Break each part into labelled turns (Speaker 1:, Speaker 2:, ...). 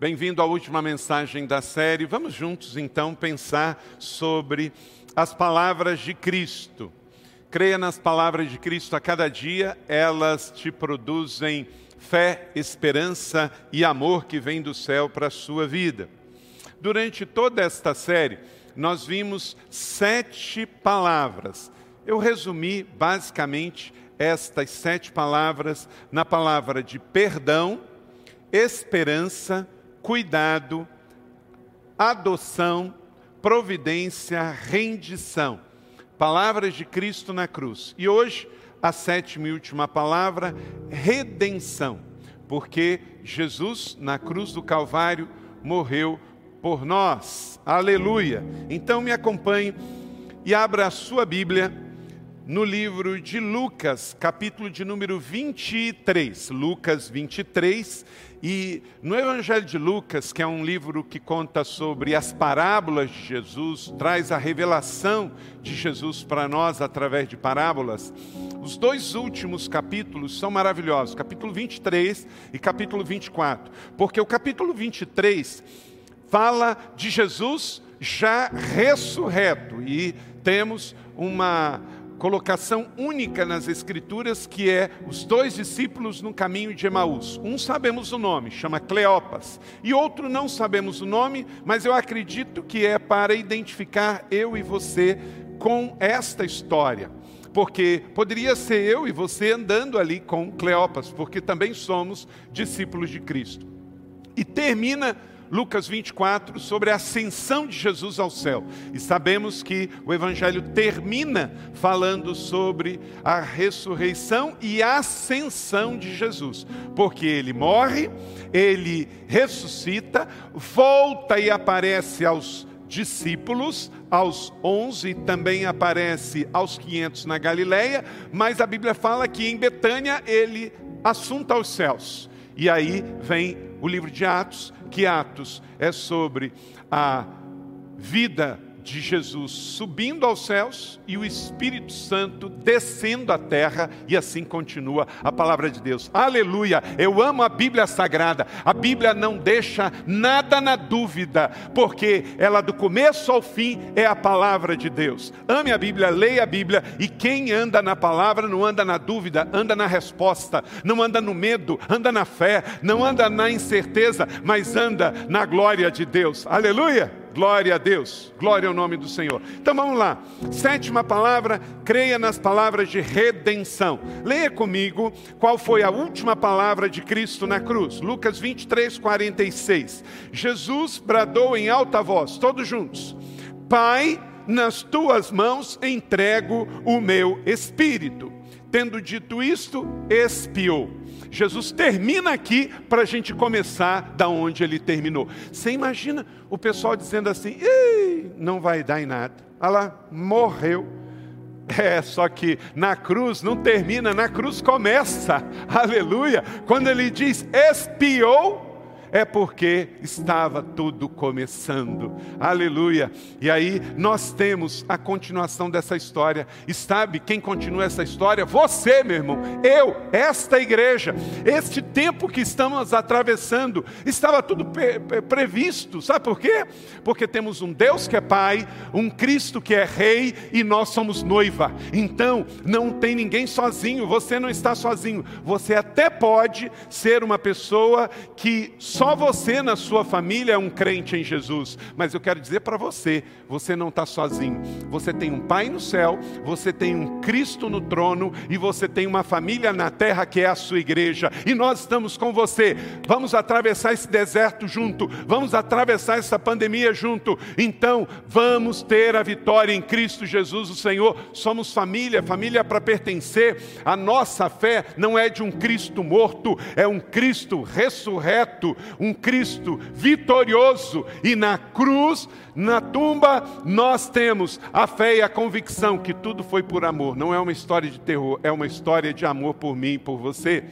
Speaker 1: Bem-vindo à última mensagem da série. Vamos juntos então pensar sobre as palavras de Cristo. Creia nas palavras de Cristo a cada dia, elas te produzem fé, esperança e amor que vem do céu para a sua vida. Durante toda esta série, nós vimos sete palavras. Eu resumi basicamente estas sete palavras na palavra de perdão, esperança, cuidado, adoção, providência, rendição. Palavras de Cristo na cruz. E hoje, a sétima e última palavra, redenção. Porque Jesus, na cruz do Calvário, morreu por nós. Aleluia. Então me acompanhe e abra a sua Bíblia no livro de Lucas, capítulo de número 23. Lucas 23. E no Evangelho de Lucas, que é um livro que conta sobre as parábolas de Jesus, traz a revelação de Jesus para nós através de parábolas. Os dois últimos capítulos são maravilhosos, capítulo 23 e capítulo 24, porque o capítulo 23 fala de Jesus já ressurreto e temos uma colocação única nas Escrituras, que é os dois discípulos no caminho de Emaús. Um sabemos o nome, chama Cleopas, e outro não sabemos o nome, mas eu acredito que é para identificar eu e você com esta história. Porque poderia ser eu e você andando ali com Cleopas, porque também somos discípulos de Cristo. E termina Lucas 24, sobre a ascensão de Jesus ao céu. E sabemos que o Evangelho termina falando sobre a ressurreição e a ascensão de Jesus, porque ele morre, ele ressuscita, volta e aparece aos discípulos, aos onze, também aparece aos quinhentos na Galileia, mas a Bíblia fala que em Betânia ele assunta aos céus. E aí vem o livro de Atos, que Atos é sobre a vida de Jesus subindo aos céus e o Espírito Santo descendo à terra, e assim continua a palavra de Deus. Aleluia! Eu amo a Bíblia Sagrada. A Bíblia não deixa nada na dúvida, porque ela do começo ao fim é a palavra de Deus. Ame a Bíblia, leia a Bíblia, e quem anda na palavra não anda na dúvida, anda na resposta, não anda no medo, anda na fé, não anda na incerteza, mas anda na glória de Deus. Aleluia! Glória a Deus, glória ao nome do Senhor. Então vamos lá. Sétima palavra, creia nas palavras de redenção. Leia comigo qual foi a última palavra de Cristo na cruz. Lucas 23, 46. Jesus bradou em alta voz, todos juntos: Pai, nas tuas mãos entrego o meu espírito. Tendo dito isto, expiou. Jesus termina aqui para a gente começar da onde ele terminou. Você imagina o pessoal dizendo assim: não vai dar em nada. Olha lá, morreu. É, só que na cruz não termina, na cruz começa. Aleluia. Quando ele diz expiou, é porque estava tudo começando. Aleluia. E aí nós temos a continuação dessa história. E sabe quem continua essa história? Você, meu irmão. Eu, esta igreja. Este tempo que estamos atravessando, estava tudo previsto. Sabe por quê? Porque temos um Deus que é Pai, um Cristo que é Rei e nós somos noiva. Então, não tem ninguém sozinho. Você não está sozinho. Você até pode ser uma pessoa que só você na sua família é um crente em Jesus, mas eu quero dizer para você: você não está sozinho. Você tem um Pai no céu, você tem um Cristo no trono e você tem uma família na terra que é a sua igreja. E nós estamos com você. Vamos atravessar esse deserto junto, vamos atravessar essa pandemia junto. Então, vamos ter a vitória em Cristo Jesus, o Senhor. Somos família, família para pertencer. A nossa fé não é de um Cristo morto, é um Cristo ressurreto, um Cristo vitorioso, e na cruz, na tumba, nós temos a fé e a convicção que tudo foi por amor. Não é uma história de terror, é uma história de amor por mim e por você.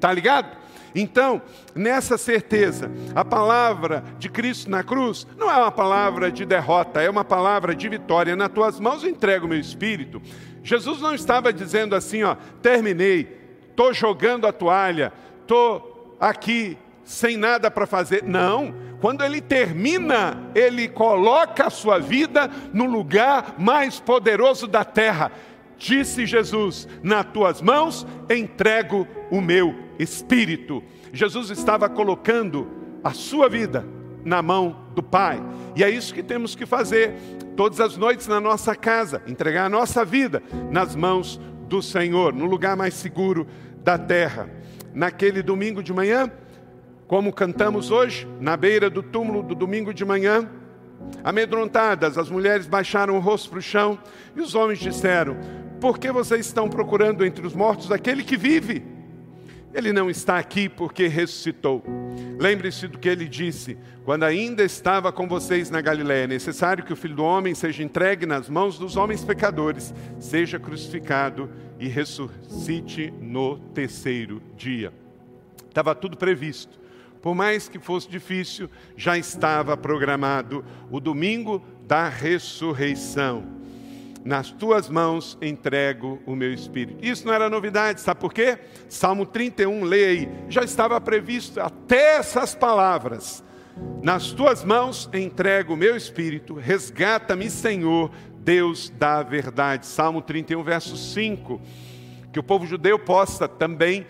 Speaker 1: Tá ligado? Então, nessa certeza, a palavra de Cristo na cruz não é uma palavra de derrota, é uma palavra de vitória. Nas tuas mãos eu entrego o meu espírito. Jesus não estava dizendo assim, ó, terminei, estou jogando a toalha, estou aqui sem nada para fazer. Não. Quando ele termina, ele coloca a sua vida no lugar mais poderoso da terra. Disse Jesus: Nas tuas mãos entrego o meu espírito. Jesus estava colocando a sua vida na mão do Pai. E é isso que temos que fazer todas as noites na nossa casa, entregar a nossa vida nas mãos do Senhor, no lugar mais seguro da terra. Naquele domingo de manhã, como cantamos hoje, na beira do túmulo do domingo de manhã, amedrontadas, as mulheres baixaram o rosto para o chão e os homens disseram: Por que vocês estão procurando entre os mortos aquele que vive? Ele não está aqui porque ressuscitou. Lembre-se do que ele disse quando ainda estava com vocês na Galiléia. É necessário que o Filho do Homem seja entregue nas mãos dos homens pecadores, seja crucificado e ressuscite no terceiro dia. Estava tudo previsto. Por mais que fosse difícil, já estava programado o domingo da ressurreição nas tuas mãos entrego o meu espírito. Isso não era novidade, sabe por quê? Salmo 31, leia aí, já estava previsto até essas palavras. Nas tuas mãos entrego o meu espírito, resgata-me, Senhor, Deus da verdade. Salmo 31, verso 5. Que o povo judeu possa também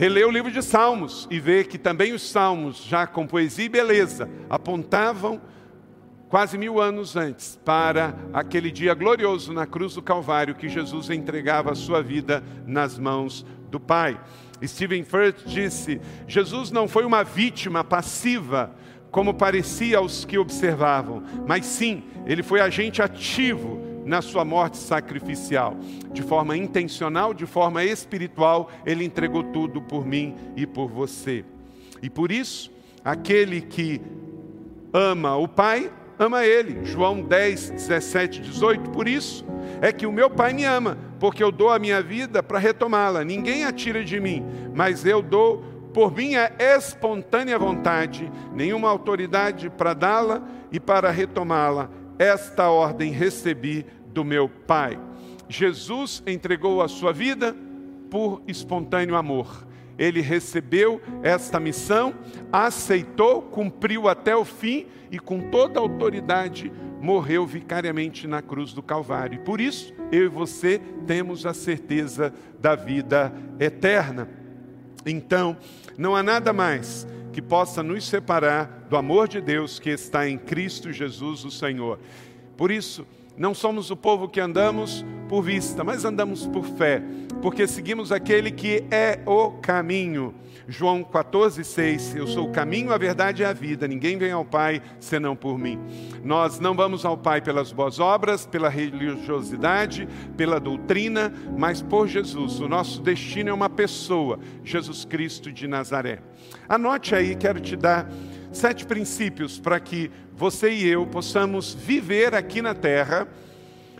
Speaker 1: reler o livro de Salmos e ver que também os salmos, já com poesia e beleza, apontavam quase mil anos antes, para aquele dia glorioso na cruz do Calvário, que Jesus entregava a sua vida nas mãos do Pai. Stephen Furt disse: Jesus não foi uma vítima passiva, como parecia aos que observavam, mas sim, ele foi agente ativo na sua morte sacrificial. De forma intencional, de forma espiritual, ele entregou tudo por mim e por você. E por isso, aquele que ama o Pai ama Ele. João 10, 17, 18. Por isso é que o meu Pai me ama, porque eu dou a minha vida para retomá-la. Ninguém a tira de mim, mas eu dou por minha espontânea vontade, nenhuma autoridade para dá-la e para retomá-la. Esta ordem recebi do meu Pai. Jesus entregou a sua vida por espontâneo amor. Ele recebeu esta missão, aceitou, cumpriu até o fim e com toda a autoridade morreu vicariamente na cruz do Calvário. Por isso, eu e você temos a certeza da vida eterna. Então, não há nada mais que possa nos separar do amor de Deus que está em Cristo Jesus, o Senhor. Por isso, não somos o povo que andamos por vista, mas andamos por fé, porque seguimos aquele que é o caminho. João 14, 6, eu sou o caminho, a verdade e a vida, ninguém vem ao Pai senão por mim. Nós não vamos ao Pai pelas boas obras, pela religiosidade, pela doutrina, mas por Jesus. O nosso destino é uma pessoa, Jesus Cristo de Nazaré. Anote aí, quero te dar sete princípios para que você e eu possamos viver aqui na terra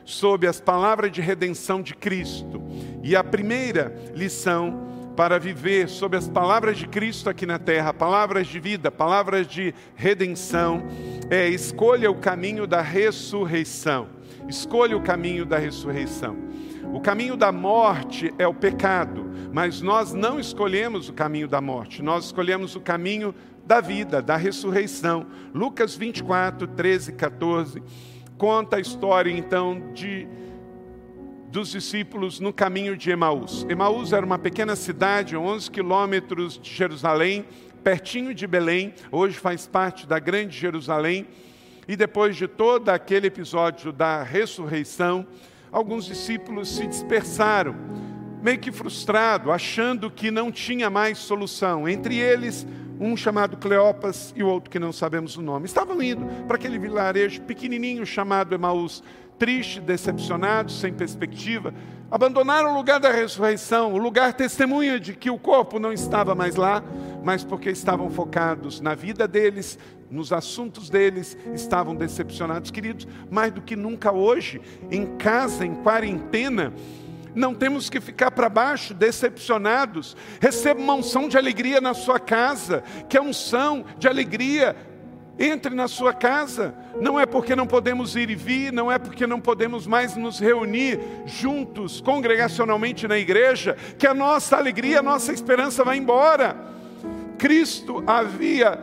Speaker 1: sob as palavras de redenção de Cristo. E a primeira lição para viver sob as palavras de Cristo aqui na terra, palavras de vida, palavras de redenção, é escolha o caminho da ressurreição. Escolha o caminho da ressurreição. O caminho da morte é o pecado, mas nós não escolhemos o caminho da morte, nós escolhemos o caminho da vida, da ressurreição. Lucas 24, 13, 14 conta a história então de dos discípulos no caminho de Emaús. Emaús era uma pequena cidade, 11 quilômetros de Jerusalém, pertinho de Belém, hoje faz parte da grande Jerusalém. E depois de todo aquele episódio da ressurreição, alguns discípulos se dispersaram, meio que frustrado, achando que não tinha mais solução. Entre eles, um chamado Cleopas e o outro que não sabemos o nome. Estavam indo para aquele vilarejo pequenininho chamado Emaús tristes, decepcionados, sem perspectiva, abandonaram o lugar da ressurreição, o lugar testemunha de que o corpo não estava mais lá, mas porque estavam focados na vida deles, nos assuntos deles, estavam decepcionados. Queridos, mais do que nunca hoje, em casa, em quarentena, não temos que ficar para baixo, decepcionados. Receba uma unção de alegria na sua casa, que é unção de alegria entre na sua casa. Não é porque não podemos ir e vir, não é porque não podemos mais nos reunir juntos, congregacionalmente na igreja, que a nossa alegria, a nossa esperança vai embora. Cristo havia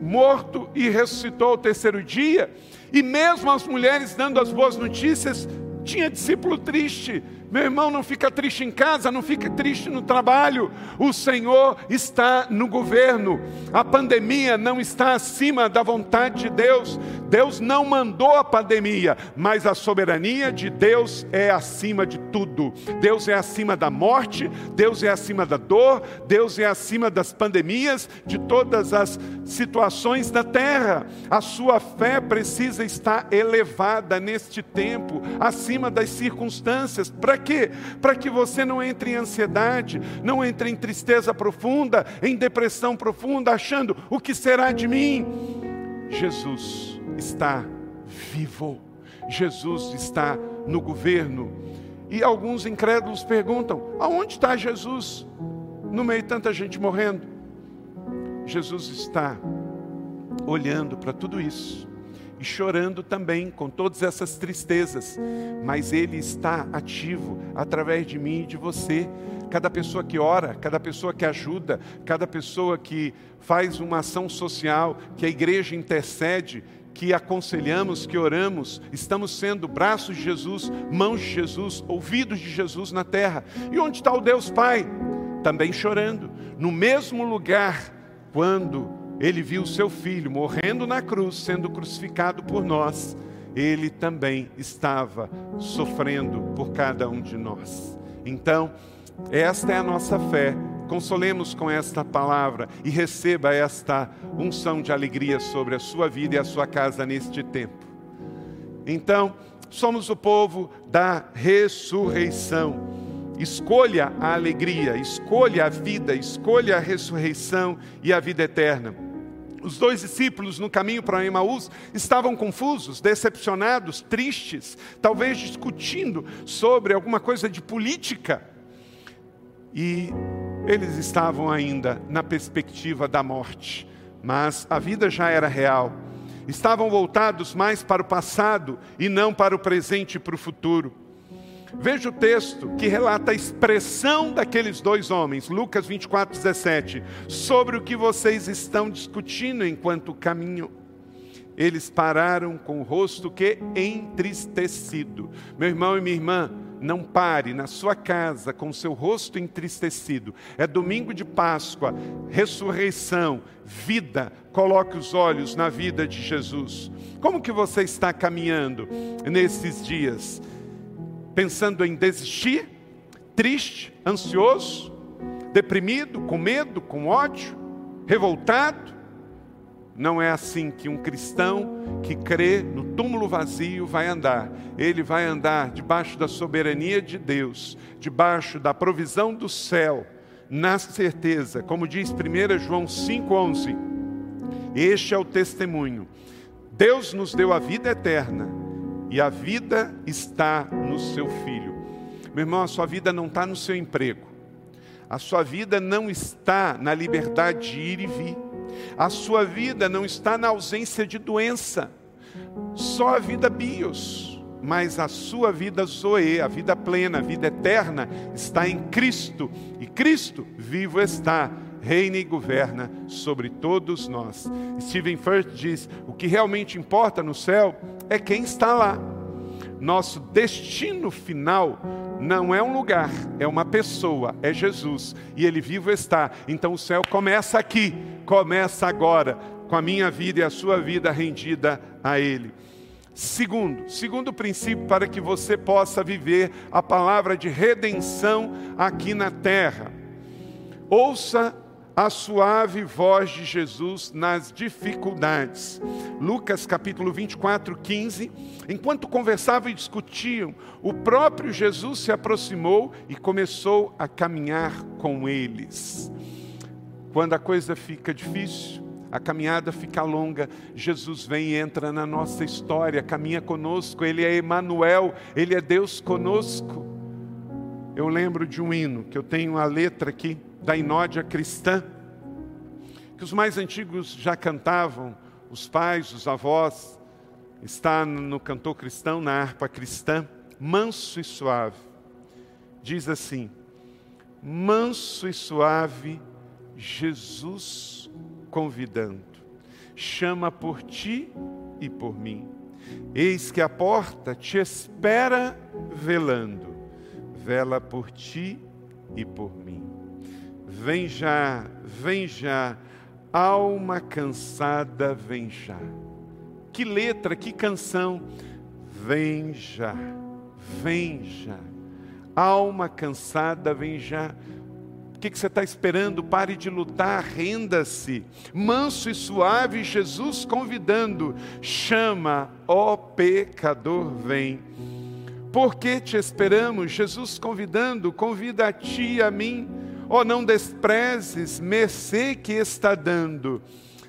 Speaker 1: morto e ressuscitou ao terceiro dia, e mesmo as mulheres dando as boas notícias, tinha discípulo triste, meu irmão, não fica triste em casa, não fica triste no trabalho. O Senhor está no governo. A pandemia não está acima da vontade de Deus. Deus não mandou a pandemia, mas a soberania de Deus é acima de tudo. Deus é acima da morte, Deus é acima da dor, Deus é acima das pandemias, de todas as situações da terra. A sua fé precisa estar elevada neste tempo, acima das circunstâncias, para quê? Para que você não entre em ansiedade, não entre em tristeza profunda, em depressão profunda, achando o que será de mim. Jesus está vivo. Jesus está no governo. E alguns incrédulos perguntam: aonde está Jesus? No meio de tanta gente morrendo. Jesus está olhando para tudo isso e chorando também com todas essas tristezas, mas Ele está ativo através de mim e de você. Cada pessoa que ora, cada pessoa que ajuda, cada pessoa que faz uma ação social, que a igreja intercede, que aconselhamos, que oramos, estamos sendo braços de Jesus, mãos de Jesus, ouvidos de Jesus na terra. E onde está o Deus Pai? Também chorando, no mesmo lugar, quando ele viu seu filho morrendo na cruz, sendo crucificado por nós, ele também estava sofrendo por cada um de nós. Então, esta é a nossa fé. Consolemos com esta palavra e receba esta unção de alegria sobre a sua vida e a sua casa neste tempo. Então, somos o povo da ressurreição. Escolha a alegria, escolha a vida, escolha a ressurreição e a vida eterna. Os dois discípulos no caminho para Emaús estavam confusos, decepcionados, tristes, talvez discutindo sobre alguma coisa de política. E eles estavam ainda na perspectiva da morte, mas a vida já era real. Estavam voltados mais para o passado e não para o presente e para o futuro. Veja o texto que relata a expressão daqueles dois homens, Lucas 24, 17, sobre o que vocês estão discutindo enquanto caminham. Eles pararam com o rosto que entristecido. Meu irmão e minha irmã, não pare na sua casa com seu rosto entristecido. É domingo de Páscoa, ressurreição, vida. Coloque os olhos na vida de Jesus. Como que você está caminhando nesses dias? Pensando em desistir, triste, ansioso, deprimido, com medo, com ódio, revoltado. Não é assim que um cristão que crê no túmulo vazio vai andar. Ele vai andar debaixo da soberania de Deus, debaixo da provisão do céu, na certeza, como diz 1 João 5,11: Este é o testemunho. Deus nos deu a vida eterna e a vida está no seu filho. Meu irmão, a sua vida não está no seu emprego, a sua vida não está na liberdade de ir e vir, a sua vida não está na ausência de doença, só a vida bios, mas a sua vida zoe, a vida plena, a vida eterna, está em Cristo, e Cristo vivo está reina e governa sobre todos nós. Stephen Firth diz: o que realmente importa no céu é quem está lá. Nosso destino final não é um lugar, é uma pessoa, é Jesus, e Ele vivo está. Então o céu começa aqui, começa agora, com a minha vida e a sua vida rendida a Ele. Segundo, segundo princípio para que você possa viver a palavra de redenção aqui na terra. Ouça a suave voz de Jesus nas dificuldades. Lucas capítulo 24, 15. Enquanto conversavam e discutiam, o próprio Jesus se aproximou e começou a caminhar com eles. Quando a coisa fica difícil, a caminhada fica longa, Jesus vem e entra na nossa história, caminha conosco, Ele é Emanuel, Ele é Deus conosco. Eu lembro de um hino, que eu tenho a letra aqui, da inódia cristã, que os mais antigos já cantavam, os pais, os avós, está no cantor cristão, na harpa cristã, manso e suave. Diz assim: manso e suave Jesus convidando. Chama por ti e por mim. Eis que a porta te espera velando. Vela por ti e por mim. Vem já, vem já, alma cansada, vem já. Que letra, que canção. Vem já, vem já. Alma cansada, vem já. O que, que você está esperando? Pare de lutar, renda-se. Manso e suave, Jesus convidando. Chama, ó pecador, vem. Por que te esperamos? Jesus convidando, convida a ti e a mim. Oh, não desprezes, mercê que está dando.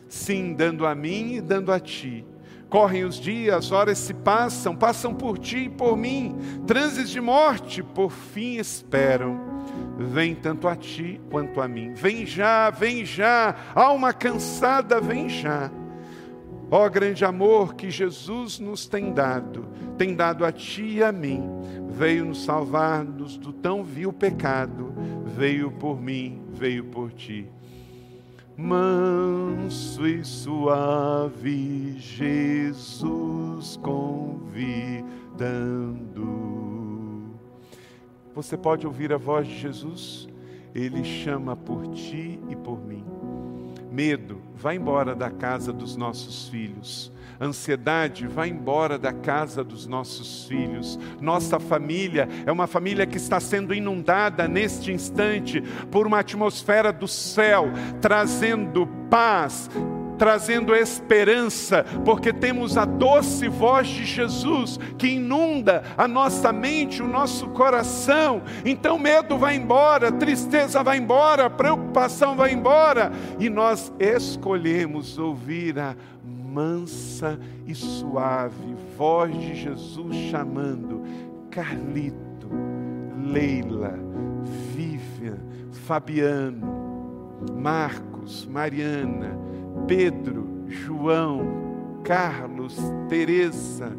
Speaker 1: Sim, dando a mim e dando a ti. Correm os dias, horas se passam, passam por ti e por mim. Transes de morte, por fim esperam. Vem tanto a ti quanto a mim. Vem já, vem já. Alma cansada, vem já. Ó oh, grande amor que Jesus nos tem dado, tem dado a ti e a mim. Veio nos salvar-nos do tão vil pecado. Veio por mim, veio por ti manso e suave, Jesus convidando. Você pode ouvir a voz de Jesus? Ele chama por ti e por mim. Medo, vai embora da casa dos nossos filhos ansiedade, vai embora da casa dos nossos filhos. Nossa família é uma família que está sendo inundada neste instante por uma atmosfera do céu, trazendo paz, trazendo esperança, porque temos a doce voz de Jesus que inunda a nossa mente, o nosso coração. Então medo vai embora, tristeza vai embora, preocupação vai embora, e nós escolhemos ouvir a mansa e suave voz de Jesus chamando Carlito, Leila, Vivian, Fabiano, Marcos, Mariana, Pedro, João, Carlos, Teresa,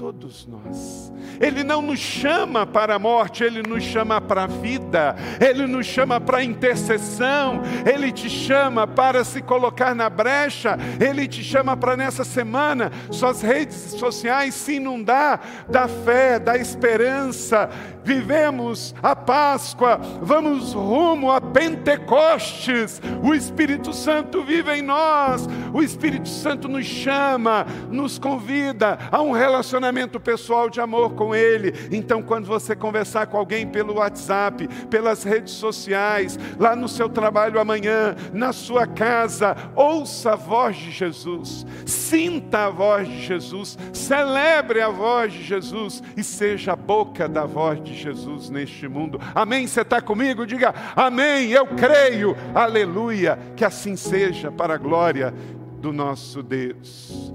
Speaker 1: todos nós. Ele não nos chama para a morte, ele nos chama para a vida, ele nos chama para a intercessão, ele te chama para se colocar na brecha, ele te chama para nessa semana suas redes sociais se inundar da fé, da esperança. Vivemos a Páscoa, vamos rumo a Pentecostes. O Espírito Santo vive em nós, o Espírito Santo nos chama, nos convida a um relacionamento relacionamento pessoal de amor com Ele. Então, quando você conversar com alguém pelo WhatsApp, pelas redes sociais, lá no seu trabalho amanhã, na sua casa, ouça a voz de Jesus, sinta a voz de Jesus, celebre a voz de Jesus e seja a boca da voz de Jesus neste mundo. Amém? Você está comigo? Diga amém. Eu creio. Aleluia. Que assim seja para a glória do nosso Deus.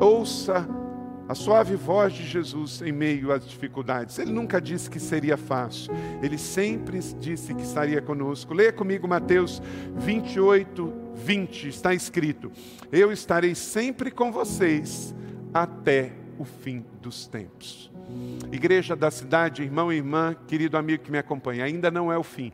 Speaker 1: Ouça a suave voz de Jesus em meio às dificuldades. Ele nunca disse que seria fácil, ele sempre disse que estaria conosco. Leia comigo Mateus 28, 20, está escrito: Eu estarei sempre com vocês até o fim dos tempos. Igreja da cidade, irmão e irmã, querido amigo que me acompanha, ainda não é o fim.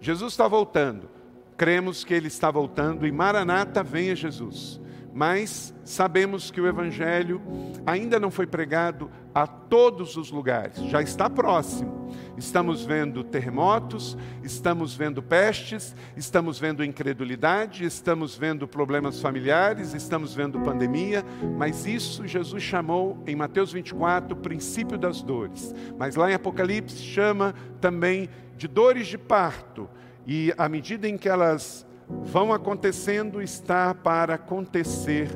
Speaker 1: Jesus está voltando, cremos que ele está voltando e Maranata, venha Jesus mas sabemos que o Evangelho ainda não foi pregado a todos os lugares, já está próximo. Estamos vendo terremotos, estamos vendo pestes, estamos vendo incredulidade, estamos vendo problemas familiares, estamos vendo pandemia, mas isso Jesus chamou em Mateus 24 o princípio das dores. Mas lá em Apocalipse chama também de dores de parto, e à medida em que elas vão acontecendo, está para acontecer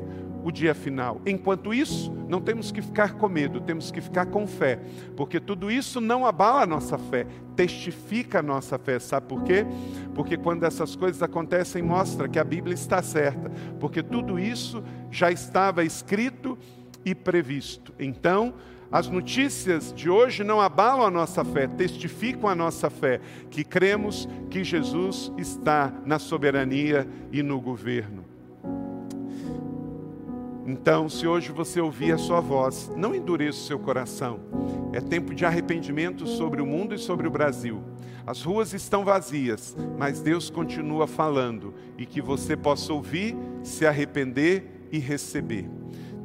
Speaker 1: o dia final. Enquanto isso, não temos que ficar com medo, temos que ficar com fé, porque tudo isso não abala a nossa fé, testifica a nossa fé. Sabe por quê? Porque quando essas coisas acontecem, mostra que a Bíblia está certa, porque tudo isso já estava escrito e previsto. Então, as notícias de hoje não abalam a nossa fé, testificam a nossa fé, que cremos que Jesus está na soberania e no governo. Então, se hoje você ouvir a sua voz, não endureça o seu coração. É tempo de arrependimento sobre o mundo e sobre o Brasil. as ruas estão vazias, mas Deus continua falando e que você possa ouvir, se arrepender e receber.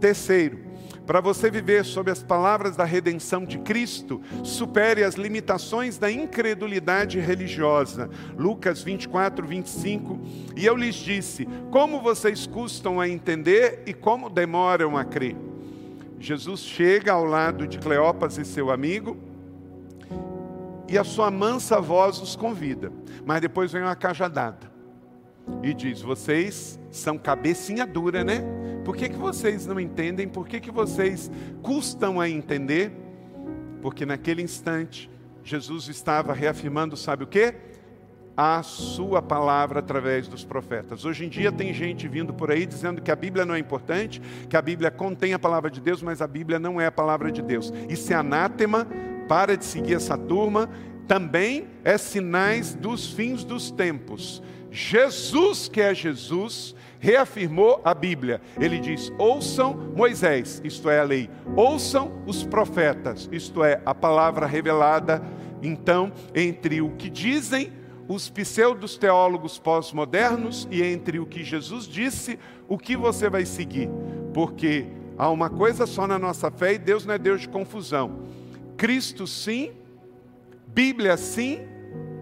Speaker 1: Terceiro, para você viver sob as palavras da redenção de Cristo, supere as limitações da incredulidade religiosa. Lucas 24, 25. E eu lhes disse: Como vocês custam a entender e como demoram a crer? Jesus chega ao lado de Cleopas e seu amigo, e a sua mansa voz os convida. Mas depois vem uma cajadada e diz: Vocês são cabecinha dura, né? Por que, que vocês não entendem? Por que, que vocês custam a entender? Porque naquele instante, Jesus estava reafirmando, sabe o que? A sua palavra através dos profetas. Hoje em dia tem gente vindo por aí dizendo que a Bíblia não é importante, que a Bíblia contém a palavra de Deus, mas a Bíblia não é a palavra de Deus. Isso é anátema, para de seguir essa turma. Também é sinais dos fins dos tempos. Jesus, que é Jesus, reafirmou a Bíblia. Ele diz: ouçam Moisés, isto é a lei, ouçam os profetas, isto é a palavra revelada. Então, entre o que dizem os pseudos teólogos pós-modernos e entre o que Jesus disse, o que você vai seguir? Porque há uma coisa só na nossa fé e Deus não é Deus de confusão. Cristo sim, Bíblia sim,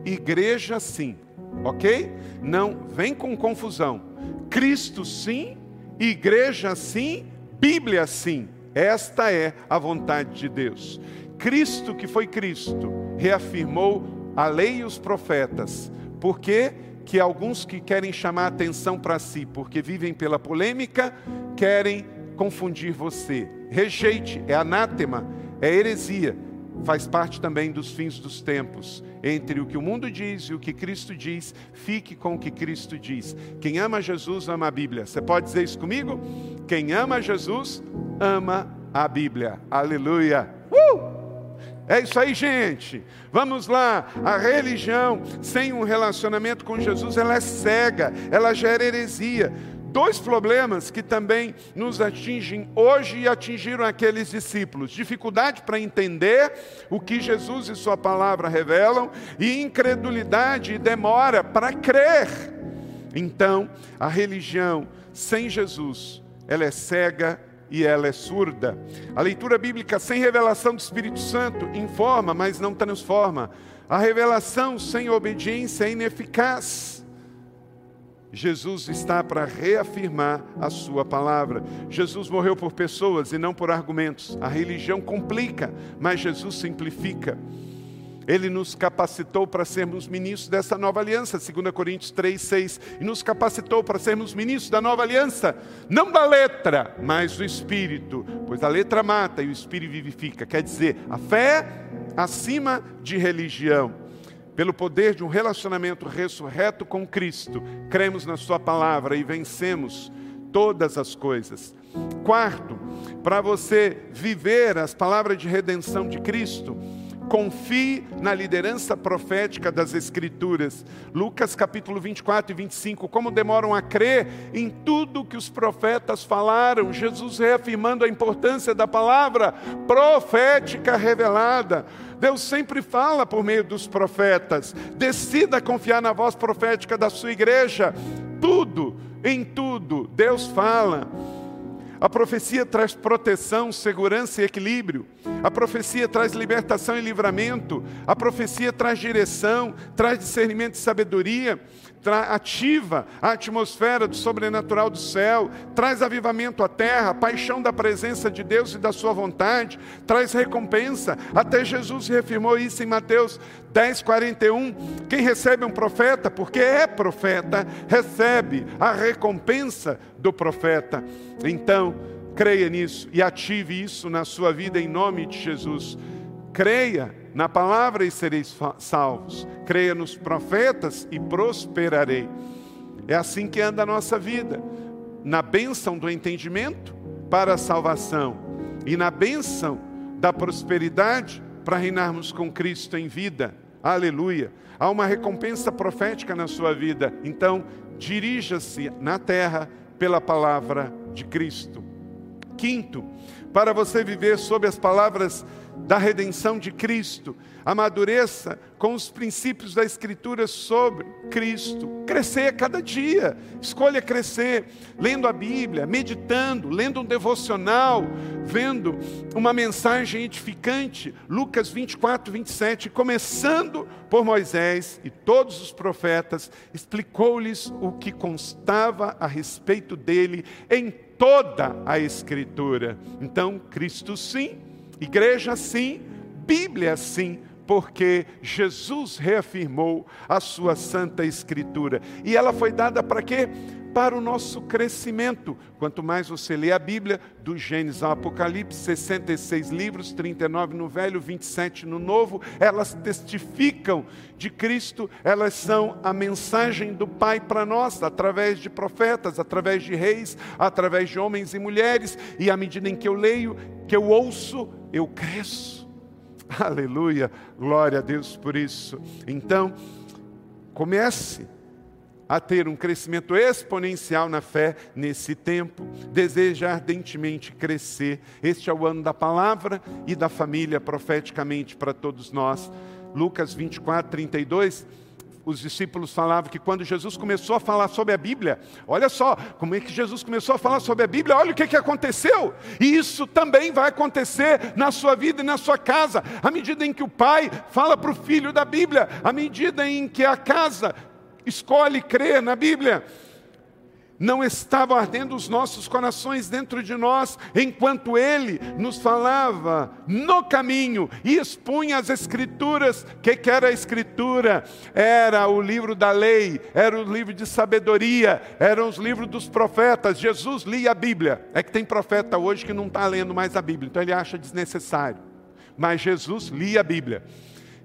Speaker 1: igreja sim. Ok? Não vem com confusão. Cristo sim, igreja sim, Bíblia sim. Esta é a vontade de Deus. Cristo que foi Cristo reafirmou a lei e os profetas. Por quê? que alguns que querem chamar atenção para si, porque vivem pela polêmica, querem confundir você. Rejeite, é anátema, é heresia faz parte também dos fins dos tempos. Entre o que o mundo diz e o que Cristo diz, fique com o que Cristo diz. Quem ama Jesus, ama a Bíblia. Você pode dizer isso comigo? Quem ama Jesus, ama a Bíblia. Aleluia. Uh! É isso aí, gente. Vamos lá. A religião sem um relacionamento com Jesus, ela é cega, ela gera heresia dois problemas que também nos atingem hoje e atingiram aqueles discípulos: dificuldade para entender o que Jesus e Sua palavra revelam, e incredulidade e demora para crer. Então, a religião sem Jesus, ela é cega e ela é surda. A leitura bíblica sem revelação do Espírito Santo informa, mas não transforma. A revelação sem obediência é ineficaz. Jesus está para reafirmar a sua palavra. Jesus morreu por pessoas e não por argumentos. A religião complica, mas Jesus simplifica. Ele nos capacitou para sermos ministros dessa nova aliança, 2 Coríntios 3, 6. E nos capacitou para sermos ministros da nova aliança, não da letra, mas do Espírito. Pois a letra mata e o Espírito vivifica. Quer dizer, a fé acima de religião pelo poder de um relacionamento ressurreto com Cristo, cremos na Sua palavra e vencemos todas as coisas. Quarto, para você viver as palavras de redenção de Cristo, confie na liderança profética das Escrituras. Lucas capítulo 24 e 25, como demoram a crer em tudo que os profetas falaram, Jesus reafirmando a importância da palavra profética revelada. Deus sempre fala por meio dos profetas. Decida confiar na voz profética da sua igreja. Tudo, em tudo, Deus fala. A profecia traz proteção, segurança e equilíbrio. A profecia traz libertação e livramento. A profecia traz direção, traz discernimento e sabedoria ativa a atmosfera do sobrenatural do céu, traz avivamento à terra, paixão da presença de Deus e da sua vontade, traz recompensa. Até Jesus reafirmou isso em Mateus 10, 41. Quem recebe um profeta, porque é profeta, recebe a recompensa do profeta. Então, creia nisso e ative isso na sua vida em nome de Jesus. Creia na palavra e sereis salvos. Creia nos profetas e prosperarei. É assim que anda a nossa vida. Na bênção do entendimento para a salvação e na bênção da prosperidade para reinarmos com Cristo em vida. Aleluia. Há uma recompensa profética na sua vida. Então, dirija-se na terra pela palavra de Cristo. Quinto, para você viver sob as palavras da redenção de Cristo. Amadureça com os princípios da Escritura sobre Cristo. Crescer a cada dia. Escolha crescer, lendo a Bíblia, meditando, lendo um devocional, vendo uma mensagem edificante. Lucas 24, 27. Começando por Moisés e todos os profetas, explicou-lhes o que constava a respeito dele em toda a Escritura. Então, Cristo sim Igreja sim, Bíblia sim, porque Jesus reafirmou a sua santa escritura. E ela foi dada para quê? Para o nosso crescimento. Quanto mais você lê a Bíblia, do Gênesis ao Apocalipse, 66 livros, 39 no Velho, 27 no Novo, elas testificam de Cristo, elas são a mensagem do Pai para nós, através de profetas, através de reis, através de homens e mulheres, e à medida em que eu leio, que eu ouço, eu cresço. Aleluia, glória a Deus por isso. Então, comece a ter um crescimento exponencial na fé nesse tempo, deseja ardentemente crescer. Este é o ano da palavra e da família profeticamente para todos nós. Lucas 24, 32 os discípulos falavam que quando Jesus começou a falar sobre a Bíblia, olha só, como é que Jesus começou a falar sobre a Bíblia, olha o que, que aconteceu. E isso também vai acontecer na sua vida e na sua casa, à medida em que o pai fala para o filho da Bíblia, à medida em que a casa escolhe crer na Bíblia não estavam ardendo os nossos corações dentro de nós, enquanto Ele nos falava no caminho e expunha as Escrituras. O que, que era a Escritura? Era o livro da lei, era o livro de sabedoria, eram os livros dos profetas. Jesus lia a Bíblia. É que tem profeta hoje que não está lendo mais a Bíblia, então ele acha desnecessário. Mas Jesus lia a Bíblia.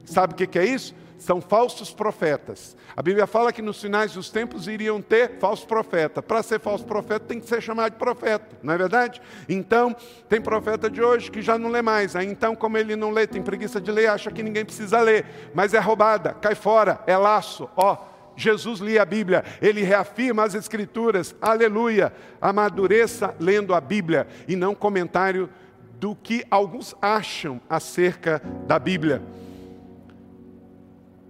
Speaker 1: Sabe o que, que é isso? São falsos profetas. A Bíblia fala que nos finais dos tempos iriam ter falso profeta. Para ser falso profeta tem que ser chamado de profeta, não é verdade? Então, tem profeta de hoje que já não lê mais. Aí, então, como ele não lê, tem preguiça de ler, acha que ninguém precisa ler. Mas é roubada, cai fora, é laço. Ó, Jesus lia a Bíblia, ele reafirma as Escrituras, aleluia. Amadureça lendo a Bíblia e não comentário do que alguns acham acerca da Bíblia.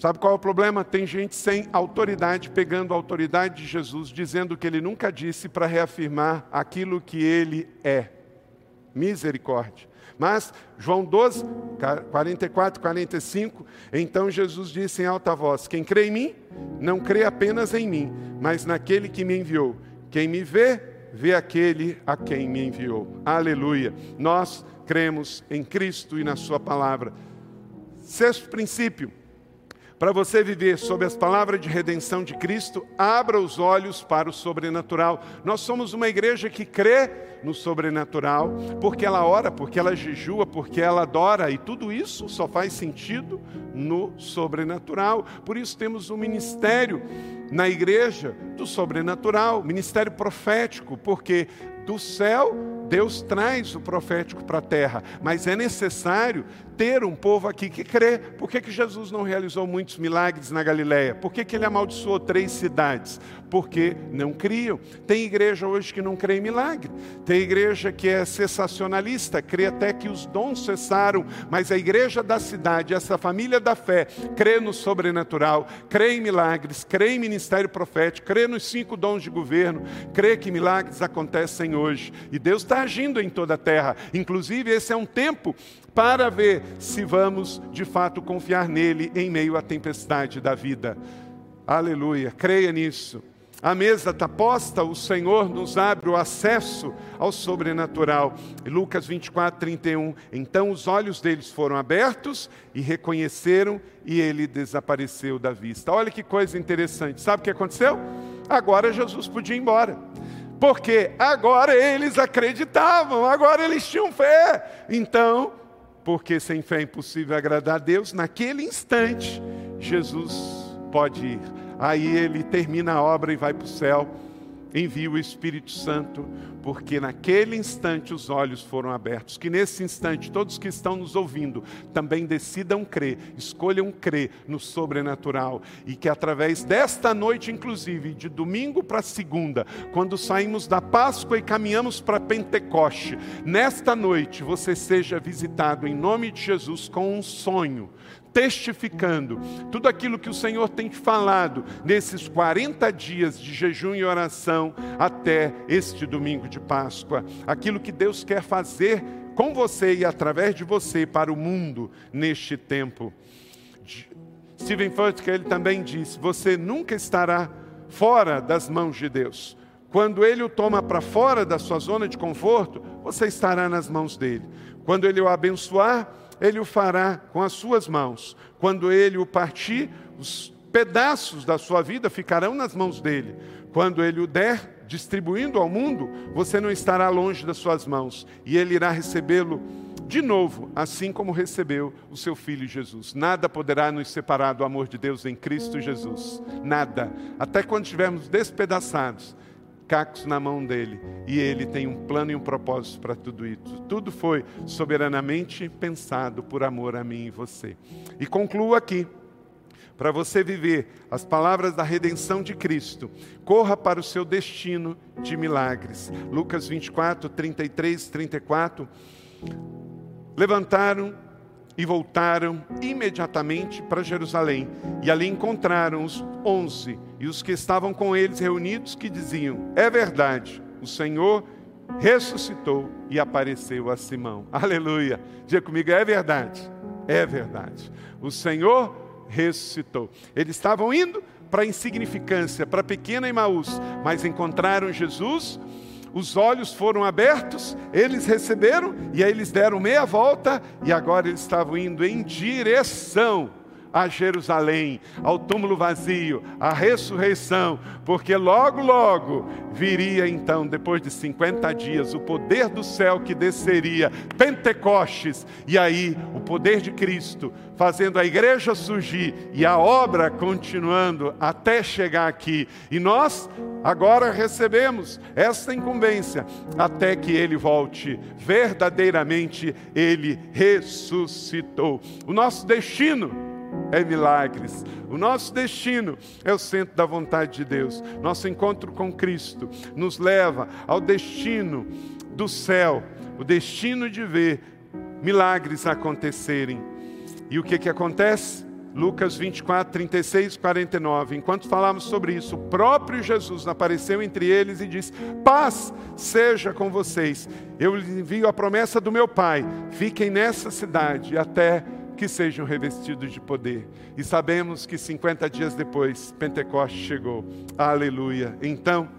Speaker 1: Sabe qual é o problema? Tem gente sem autoridade pegando a autoridade de Jesus, dizendo que ele nunca disse para reafirmar aquilo que ele é. Misericórdia. Mas João 12, 44, 45, então Jesus disse em alta voz: Quem crê em mim, não crê apenas em mim, mas naquele que me enviou. Quem me vê, vê aquele a quem me enviou. Aleluia. Nós cremos em Cristo e na Sua palavra. Sexto princípio para você viver sob as palavras de redenção de Cristo, abra os olhos para o sobrenatural. Nós somos uma igreja que crê no sobrenatural, porque ela ora, porque ela jejua, porque ela adora, e tudo isso só faz sentido no sobrenatural. Por isso temos um ministério na igreja do sobrenatural, ministério profético, porque do céu Deus traz o profético para a terra, mas é necessário ter um povo aqui que crê. Por que, que Jesus não realizou muitos milagres na Galiléia? Por que, que ele amaldiçoou três cidades? Porque não criam. Tem igreja hoje que não crê em milagre. Tem igreja que é sensacionalista, crê até que os dons cessaram, mas a igreja da cidade, essa família da fé, crê no sobrenatural, crê em milagres, crê em ministério profético, crê nos cinco dons de governo, crê que milagres acontecem hoje. E Deus está agindo em toda a terra. Inclusive, esse é um tempo para ver se vamos de fato confiar nele em meio à tempestade da vida. Aleluia, creia nisso. A mesa está posta, o Senhor nos abre o acesso ao sobrenatural. Lucas 24, 31. Então os olhos deles foram abertos e reconheceram, e ele desapareceu da vista. Olha que coisa interessante. Sabe o que aconteceu? Agora Jesus podia ir embora. Porque agora eles acreditavam, agora eles tinham fé. Então, porque sem fé é impossível agradar a Deus, naquele instante, Jesus pode ir. Aí ele termina a obra e vai para o céu. Envia o Espírito Santo, porque naquele instante os olhos foram abertos. Que nesse instante todos que estão nos ouvindo também decidam crer, escolham crer no sobrenatural e que através desta noite, inclusive, de domingo para segunda, quando saímos da Páscoa e caminhamos para Pentecoste, nesta noite você seja visitado em nome de Jesus com um sonho testificando tudo aquilo que o Senhor tem falado nesses 40 dias de jejum e oração até este domingo de Páscoa. Aquilo que Deus quer fazer com você e através de você para o mundo neste tempo. Stephen Furtick, ele também disse: Você nunca estará fora das mãos de Deus. Quando Ele o toma para fora da sua zona de conforto, você estará nas mãos dele. Quando Ele o abençoar, ele o fará com as suas mãos. Quando ele o partir, os pedaços da sua vida ficarão nas mãos dele. Quando ele o der, distribuindo ao mundo, você não estará longe das suas mãos. E ele irá recebê-lo de novo, assim como recebeu o seu filho Jesus. Nada poderá nos separar do amor de Deus em Cristo Jesus. Nada. Até quando estivermos despedaçados cacos na mão dele. E ele tem um plano e um propósito para tudo isso. Tudo foi soberanamente pensado por amor a mim e você. E concluo aqui. Para você viver as palavras da redenção de Cristo, corra para o seu destino de milagres. Lucas 24, 33, 34. Levantaram e voltaram imediatamente para Jerusalém. E ali encontraram os onze e os que estavam com eles reunidos, que diziam: É verdade, o Senhor ressuscitou e apareceu a Simão. Aleluia. Diga comigo: é verdade, é verdade. O Senhor ressuscitou. Eles estavam indo para a insignificância, para a pequena Emaús, mas encontraram Jesus os olhos foram abertos, eles receberam e aí eles deram meia volta e agora eles estavam indo em direção a Jerusalém, ao túmulo vazio, à ressurreição, porque logo, logo viria então, depois de 50 dias, o poder do céu que desceria, Pentecostes, e aí o poder de Cristo fazendo a igreja surgir e a obra continuando até chegar aqui. E nós agora recebemos esta incumbência até que ele volte. Verdadeiramente ele ressuscitou. O nosso destino é milagres. O nosso destino é o centro da vontade de Deus. Nosso encontro com Cristo nos leva ao destino do céu, o destino de ver milagres acontecerem. E o que, que acontece? Lucas 24, 36 49. Enquanto falamos sobre isso, o próprio Jesus apareceu entre eles e disse: Paz seja com vocês. Eu lhes envio a promessa do meu Pai. Fiquem nessa cidade até que sejam revestidos de poder. E sabemos que 50 dias depois, Pentecoste chegou. Aleluia. Então,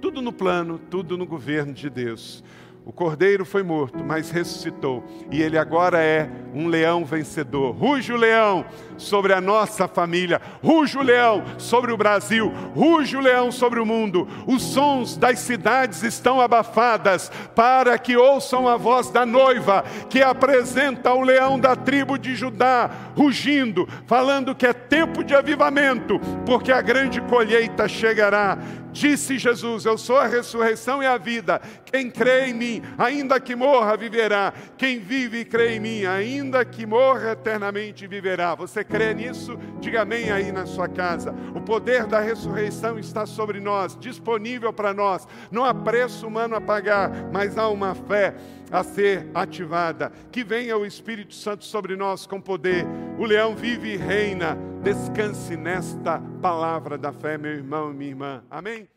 Speaker 1: tudo no plano, tudo no governo de Deus. O cordeiro foi morto, mas ressuscitou, e ele agora é um leão vencedor. Ruge o leão sobre a nossa família, ruge o leão sobre o Brasil, ruge o leão sobre o mundo. Os sons das cidades estão abafadas para que ouçam a voz da noiva que apresenta o leão da tribo de Judá, rugindo, falando que é tempo de avivamento, porque a grande colheita chegará. Disse Jesus: Eu sou a ressurreição e a vida. Quem crê em mim, ainda que morra, viverá. Quem vive e crê em mim, ainda que morra, eternamente viverá. Você crê nisso? Diga amém aí na sua casa. O poder da ressurreição está sobre nós, disponível para nós. Não há preço humano a pagar, mas há uma fé a ser ativada. Que venha o Espírito Santo sobre nós com poder. O leão vive e reina. Descanse nesta palavra da fé, meu irmão e minha irmã. Amém?